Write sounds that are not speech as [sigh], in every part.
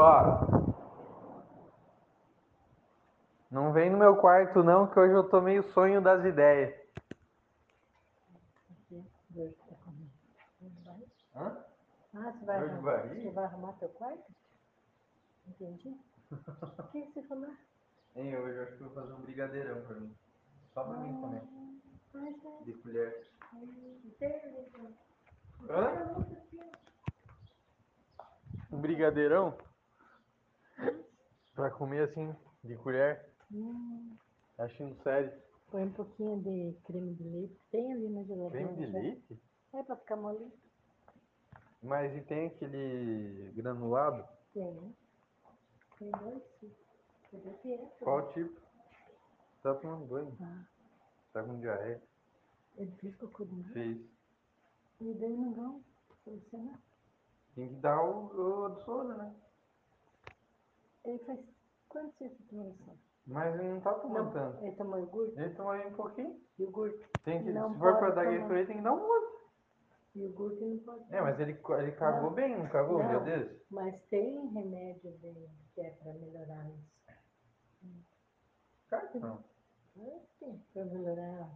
ó. Não vem no meu quarto não, que hoje eu tô meio sonho das ideias. Hã? Ah, você vai, arrumar, você vai arrumar teu quarto? Entendi. O que você falou? Hein, hoje eu acho que vou fazer um brigadeirão pra mim. Só pra mim comer. Mas é. De colher. Beleza. Hã? Um brigadeirão? Pra comer assim, de colher. Hum, Achando sério. põe um pouquinho de creme de leite. Tem ali na geladeira. Creme de já. leite? É pra ficar molinho? Mas e tem aquele granulado? Tem. Tem dois é? Qual tipo? Tá tomando banho. Ah, Tá com diarreia. ele fez cocô de novo. Fez. E daí não vão solucionar. Tem que dar o, o soro, né? Ele faz quantos dias de tomou Mas ele não tá tomando Não, tanto. ele tomou iogurte? Ele tomou um pouquinho. Iogurte. Tem que, Não se for pra dar. Gatorade, tem que dar um outro. Iogurte não pode. É, mas ele, ele cagou Não. bem, não cagou Não. desse? Mas tem remédio de, que é para melhorar isso. Caga não. É, Tem, para melhorar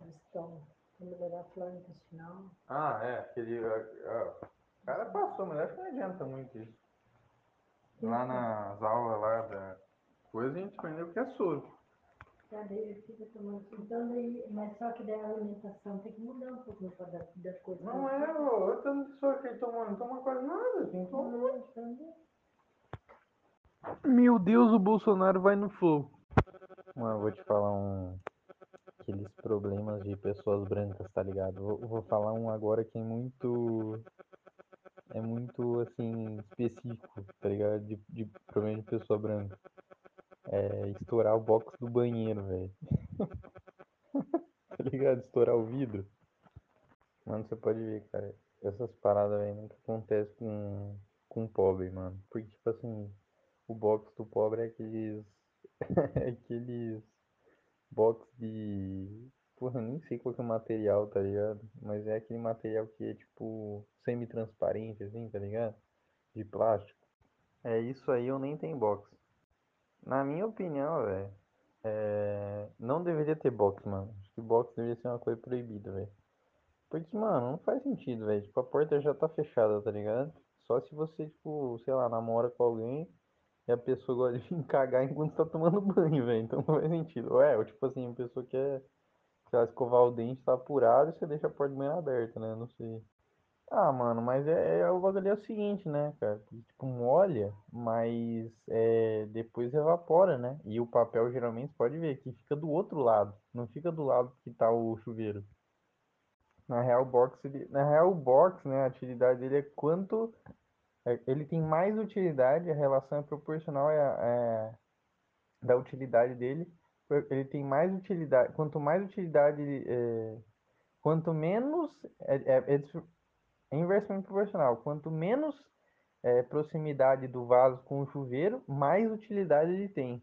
o estômago, para melhorar a flora intestinal. Ah, é, aquele. ah, o cara passou, mas acho que não adianta muito isso. Lá nas aulas lá da coisa a gente aprendeu que é soro. Cadê? Ele fica tomando. Então, daí, mas só que daí a alimentação tem que mudar um pouco para dar, dar coisa. Não é, ô, eu soro que ele tomou, não toma quase nada, assim, toma. Então, Meu Deus, o Bolsonaro vai no flow. Mano, eu vou te falar um. Aqueles problemas de pessoas brancas, tá ligado? Vou, vou falar um agora que é muito. É muito, assim, específico, tá ligado? De, de problema de pessoa branca. É estourar o box do banheiro, velho. [laughs] tá ligado? Estourar o vidro. Mano, você pode ver, cara. Essas paradas, velho, nunca acontecem com, com pobre, mano. Porque, tipo assim, o box do pobre é aqueles. [laughs] é aqueles box de. Porra, eu nem sei qual que é o material, tá ligado? Mas é aquele material que é tipo semi-transparente, assim, tá ligado? De plástico. É isso aí, eu nem tenho box. Na minha opinião, velho, é... não deveria ter box, mano. Acho que box deveria ser uma coisa proibida, velho. Porque, mano, não faz sentido, velho. Tipo, a porta já tá fechada, tá ligado? Só se você, tipo, sei lá, namora com alguém e a pessoa gosta de vir [laughs] cagar enquanto tá tomando banho, velho. Então não faz sentido. Ué, ou tipo assim, a pessoa quer, lá, escovar o dente, tá apurado e você deixa a porta banho aberta, né? Não sei. Ah, mano, mas é, é o bagulho é o seguinte, né, cara? Tipo, molha, mas é, depois evapora, né? E o papel geralmente pode ver que fica do outro lado, não fica do lado que tá o chuveiro. Na real, box, ele, na real, box, né, a utilidade dele é quanto é, ele tem mais utilidade, a relação é proporcional à, à- da utilidade dele. Ele tem mais utilidade, quanto mais utilidade, é, quanto menos é, é, é é inversamente proporcional. Quanto menos é, proximidade do vaso com o chuveiro, mais utilidade ele tem.